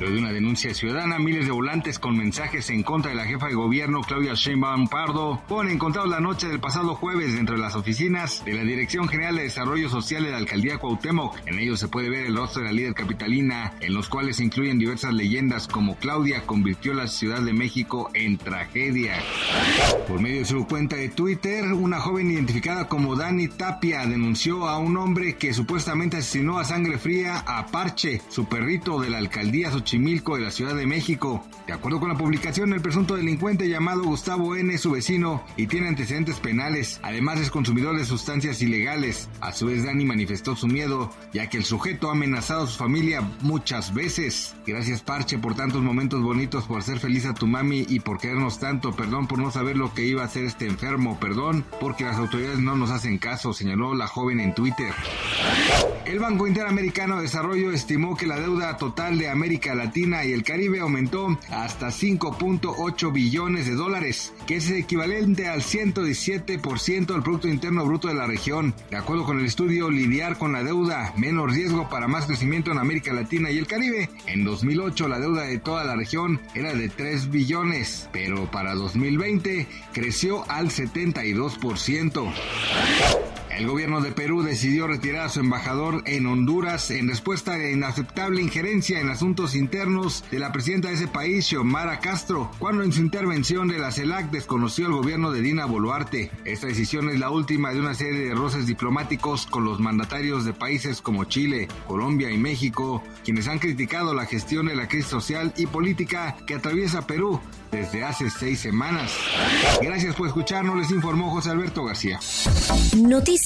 Luego de una denuncia ciudadana, miles de volantes con mensajes en contra de la jefa de gobierno Claudia Sheinbaum Pardo fueron encontrados la noche del pasado jueves dentro de las oficinas de la Dirección General de Desarrollo Social de la Alcaldía Cuauhtémoc. En ellos se puede ver el rostro de la líder capitalina, en los cuales se incluyen diversas leyendas como Claudia convirtió la Ciudad de México en tragedia. Por medio de su cuenta de Twitter, una joven identificada como Dani Tapia denunció a un hombre que supuestamente asesinó a sangre fría a Parche, su perrito de la alcaldía Xochimilco de la Ciudad de México. De acuerdo con la publicación, el presunto delincuente llamado Gustavo N. es su vecino y tiene antecedentes penales. Además es consumidor de sustancias ilegales. A su vez, Dani manifestó su miedo, ya que el sujeto ha amenazado a su familia muchas veces. Gracias Parche por tantos momentos bonitos, por hacer feliz a tu mami y por querernos tanto. Perdón por no saber lo que iba a hacer este enfermo. Perdón porque las autoridades no nos hacen caso, señaló la joven en Twitter. El Banco Interamericano de Desarrollo estimó que la deuda total de América Latina y el Caribe aumentó hasta 5.8 billones de dólares, que es equivalente al 117% del Producto Interno Bruto de la región. De acuerdo con el estudio Lidiar con la deuda, menos riesgo para más crecimiento en América Latina y el Caribe. En 2008 la deuda de toda la región era de 3 billones, pero para 2020 creció al 72%. El gobierno de Perú decidió retirar a su embajador en Honduras en respuesta a la inaceptable injerencia en asuntos internos de la presidenta de ese país, Xiomara Castro, cuando en su intervención de la CELAC desconoció el gobierno de Dina Boluarte. Esta decisión es la última de una serie de roces diplomáticos con los mandatarios de países como Chile, Colombia y México, quienes han criticado la gestión de la crisis social y política que atraviesa Perú desde hace seis semanas. Gracias por escucharnos, les informó José Alberto García.